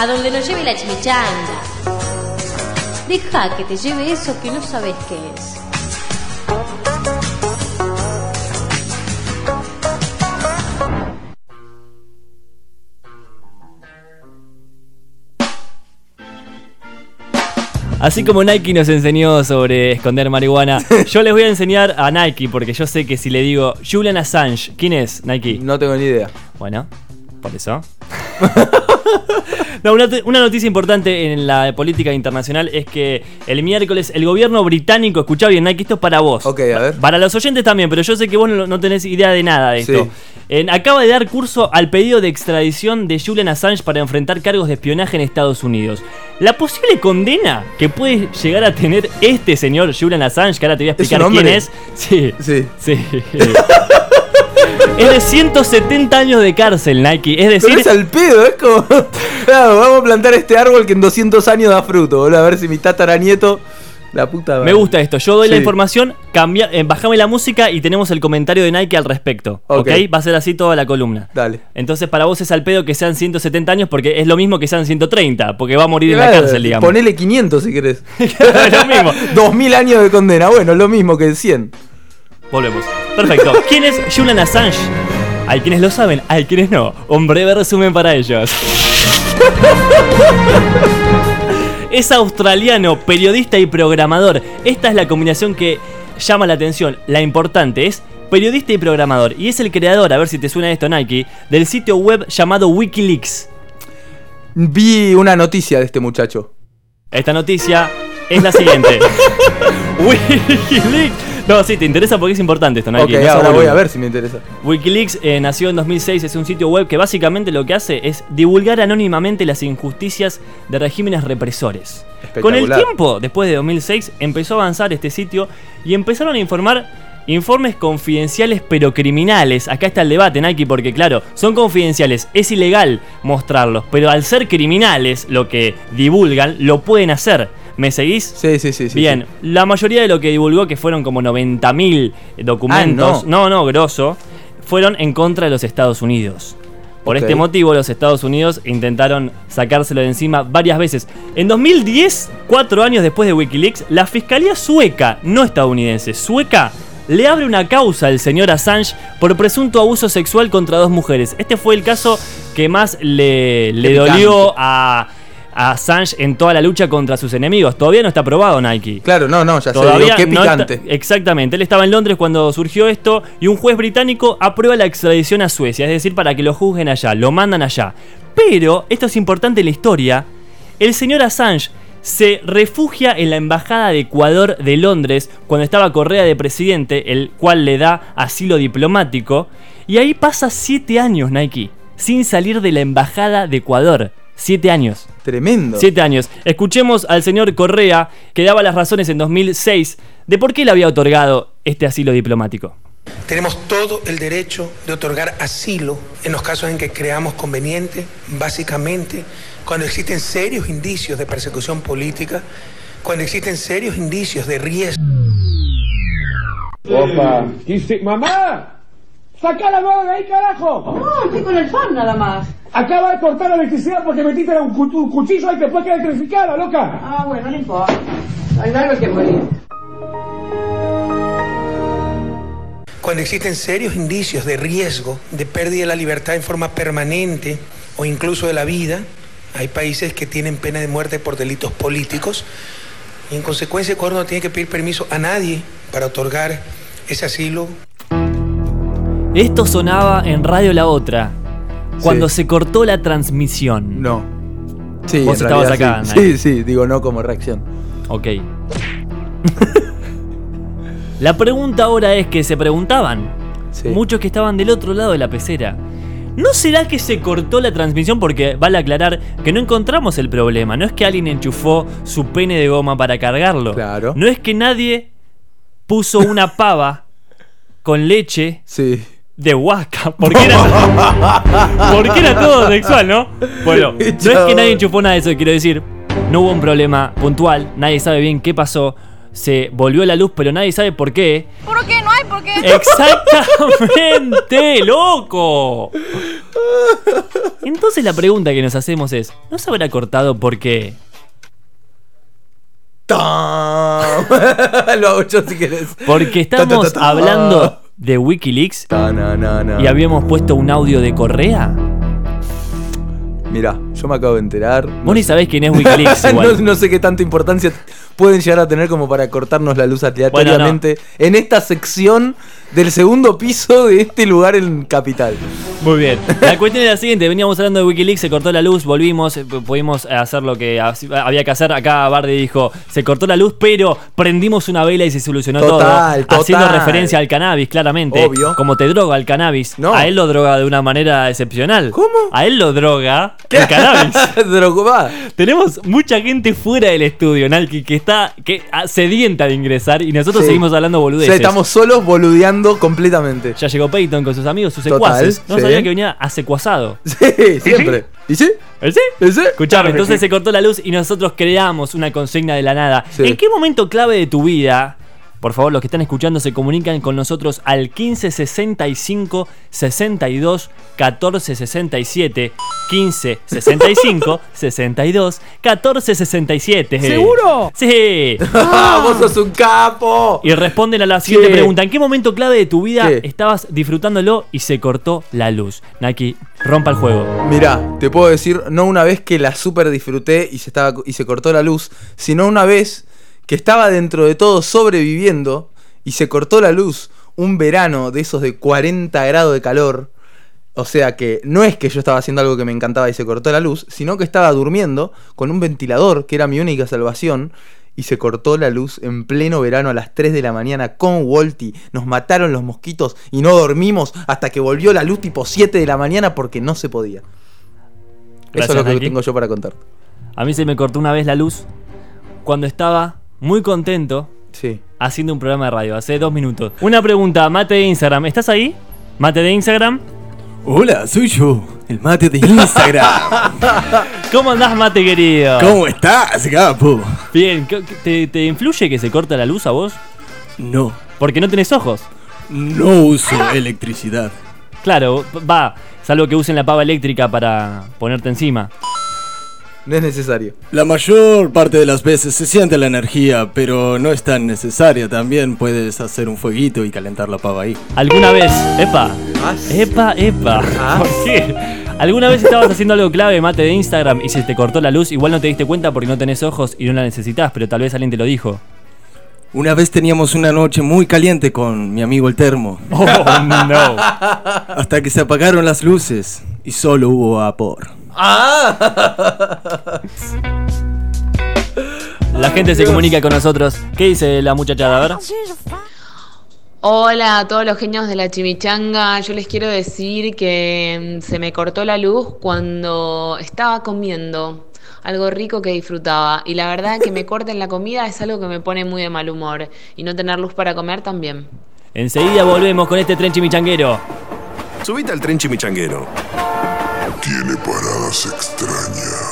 a donde nos lleve la chimichanga. Deja que te lleve eso que no sabes qué es. Así como Nike nos enseñó sobre esconder marihuana, yo les voy a enseñar a Nike, porque yo sé que si le digo Julian Assange, ¿quién es Nike? No tengo ni idea. Bueno, por eso. No, una, una noticia importante en la política internacional es que el miércoles el gobierno británico, escucha bien, Nike, esto es para vos. Ok, a ver. Para los oyentes también, pero yo sé que vos no, no tenés idea de nada de esto. Sí. Acaba de dar curso al pedido de extradición de Julian Assange para enfrentar cargos de espionaje en Estados Unidos. La posible condena que puede llegar a tener este señor Julian Assange, que ahora te voy a ¿Es explicar quién es. Sí. Sí. Sí. es de 170 años de cárcel, Nike. Es decir, Pero es al pedo, es como. Claro, vamos a plantar este árbol que en 200 años da fruto, boludo. A ver si mi tataranieto. La puta me madre. gusta esto. Yo doy la información, cambia, eh, bajame la música y tenemos el comentario de Nike al respecto. Ok. ¿Ok? Va a ser así toda la columna. Dale. Entonces para vos es al pedo que sean 170 años porque es lo mismo que sean 130, porque va a morir en la cárcel, digamos. Ponele 500 si querés. lo mismo. 2000 años de condena. Bueno, lo mismo que 100. Volvemos. Perfecto. ¿Quién es Julian Assange? Hay quienes lo saben, hay quienes no. Un breve resumen para ellos. Es australiano, periodista y programador. Esta es la combinación que llama la atención. La importante es periodista y programador. Y es el creador, a ver si te suena esto Nike, del sitio web llamado Wikileaks. Vi una noticia de este muchacho. Esta noticia es la siguiente. Wikileaks. No, sí, te interesa porque es importante esto, Nike. ok, no ahora voy a ver si me interesa. Wikileaks eh, nació en 2006, es un sitio web que básicamente lo que hace es divulgar anónimamente las injusticias de regímenes represores. Con el tiempo, después de 2006, empezó a avanzar este sitio y empezaron a informar informes confidenciales pero criminales. Acá está el debate, Nike, porque claro, son confidenciales, es ilegal mostrarlos, pero al ser criminales, lo que divulgan, lo pueden hacer. ¿Me seguís? Sí, sí, sí. sí, Bien, la mayoría de lo que divulgó, que fueron como 90.000 documentos, Ah, no. no, grosso, fueron en contra de los Estados Unidos. Por este motivo, los Estados Unidos intentaron sacárselo de encima varias veces. En 2010, cuatro años después de Wikileaks, la fiscalía sueca, no estadounidense, sueca, le abre una causa al señor Assange por presunto abuso sexual contra dos mujeres. Este fue el caso que más le, le dolió a, a Assange en toda la lucha contra sus enemigos. Todavía no está aprobado Nike. Claro, no, no, ya sé. Todavía Digo, qué no está- picante. exactamente. Él estaba en Londres cuando surgió esto y un juez británico aprueba la extradición a Suecia, es decir, para que lo juzguen allá, lo mandan allá. Pero, esto es importante en la historia, el señor Assange se refugia en la embajada de Ecuador de Londres cuando estaba Correa de presidente, el cual le da asilo diplomático, y ahí pasa siete años, Nike, sin salir de la embajada de Ecuador. Siete años. Tremendo. Siete años. Escuchemos al señor Correa, que daba las razones en 2006 de por qué le había otorgado este asilo diplomático. Tenemos todo el derecho de otorgar asilo en los casos en que creamos conveniente, básicamente cuando existen serios indicios de persecución política, cuando existen serios indicios de riesgo. Opa. Dice, mamá, saca la mano de ahí, carajo. No, estoy con el fan nada más. Acaba de cortar la electricidad porque metiste un, un cuchillo ahí que después queda electrificada, loca. Ah, bueno, no importa. Hay algo que morir. Cuando existen serios indicios de riesgo de pérdida de la libertad en forma permanente o incluso de la vida, hay países que tienen pena de muerte por delitos políticos y en consecuencia Ecuador no tiene que pedir permiso a nadie para otorgar ese asilo Esto sonaba en Radio La Otra, cuando Sí. se cortó la transmisión. No. Sí, Vos estabas realidad acá, Sí. Sí, sí, digo no como reacción. Ok. la pregunta ahora es que se preguntaban, Sí. muchos que estaban del otro lado de la pecera. ¿No será que se cortó la transmisión? Porque vale aclarar que no encontramos el problema. No es que alguien enchufó su pene de goma para cargarlo. Claro. No es que nadie puso una pava con leche Sí. De huasca. Porque era, porque era todo sexual, ¿no? Bueno, no es que nadie enchufó nada de eso, quiero decir. No hubo un problema puntual. Nadie sabe bien qué pasó. Se volvió la luz, pero nadie sabe por qué. ¿Por qué? No hay por qué. Exactamente, loco. Entonces la pregunta que nos hacemos es, ¿no se habrá cortado porque ¡Tam! Lo hago yo si querés. porque Ta, ta, ta, estamos ta. hablando de Wikileaks Ta, na, na, na. y habíamos puesto un audio de Correa? Mirá, yo me acabo de enterar. Vos ni sabés quién es Wikileaks no, no sé qué tanta importancia pueden llegar a tener como para cortarnos la luz aleatoriamente en esta sección del segundo piso de este lugar en Capital. Muy bien. La cuestión es la siguiente, veníamos hablando de Wikileaks, se cortó la luz, volvimos, eh, pudimos hacer lo que ha- había que hacer. Acá Bardi dijo, se cortó la luz, pero prendimos una vela y se solucionó Total, todo. Haciendo total. referencia al cannabis, claramente. Obvio. Como te droga el cannabis. No. A él lo droga de una manera excepcional. ¿Cómo? A él lo droga el cannabis. Drogba. Tenemos mucha gente fuera del estudio, Nalki, que está que, ah, sedienta de ingresar y nosotros Sí. seguimos hablando O boludeces. sea, estamos solos boludeando completamente. Ya llegó Peyton con sus amigos, sus Total, secuaces. No sí. sabía que venía asecuazado. Sí, siempre. ¿Y sí? ¿Eh, sí? ¿Y sí? Escuchame, Claro entonces sí. se cortó la luz y nosotros creamos una consigna de la nada. Sí. ¿En qué momento clave de tu vida, por favor, los que están escuchando se comunican con nosotros al 1565 62 14 67 15 65 62 14 67? ¿Seguro? Sí. ¡Ah, vos sos un capo! Y responden a la siguiente ¿Qué? pregunta. ¿En qué momento clave de tu vida ¿Qué? estabas disfrutándolo y se cortó la luz? Naki, rompa el juego. Mirá, te puedo decir, no una vez que la super disfruté y se, estaba, y se cortó la luz, sino una vez que estaba dentro de todo sobreviviendo y se cortó la luz un verano de esos de 40 grados de calor. O sea que no es que yo estaba haciendo algo que me encantaba y se cortó la luz, sino que estaba durmiendo con un ventilador, que era mi única salvación, y se cortó la luz en pleno verano a las 3 de la mañana con Wolty. Nos mataron los mosquitos y no dormimos hasta que volvió la luz tipo 7 de la mañana porque no se podía. Eso es lo que Naki. tengo yo para contar. A mí se me cortó una vez la luz cuando estaba muy contento Sí. haciendo un programa de radio, hace dos minutos. Una pregunta, Mate de Instagram, ¿estás ahí? Mate de Instagram. Hola, soy yo, el mate de Instagram. ¿Cómo andás, Mate querido? ¿Cómo estás, Gapo? Bien, ¿qué- qué- ¿te, te influye que se corta la luz a vos? No, Porque no tenés ojos. no uso electricidad. Claro, va, salvo que usen la pava eléctrica para ponerte encima. No es necesario. La mayor parte de las veces se siente la energía, pero no es tan necesaria. También puedes hacer un fueguito y calentar la pava ahí. ¿Alguna vez? Epa. Ah. Epa, epa. Ah. ¿Por qué? ¿Alguna vez estabas haciendo algo clave, mate de Instagram, y se te cortó la luz? Igual no te diste cuenta porque no tenés ojos y no la necesitas, pero tal vez alguien te lo dijo. Una vez teníamos una noche muy caliente con mi amigo el termo, Oh, no. hasta que se apagaron las luces y solo hubo vapor. ¡Ah! La gente se comunica con nosotros. ¿Qué dice la muchachada? A ver. Hola a todos los genios de la chimichanga. Yo les quiero decir que mm, se me cortó la luz cuando estaba comiendo algo rico que disfrutaba. Y la verdad que me corten la comida es algo que me pone muy de mal humor. Y no tener luz para comer también. Enseguida volvemos con este tren chimichanguero. Subite al tren chimichanguero. Tiene paradas extrañas.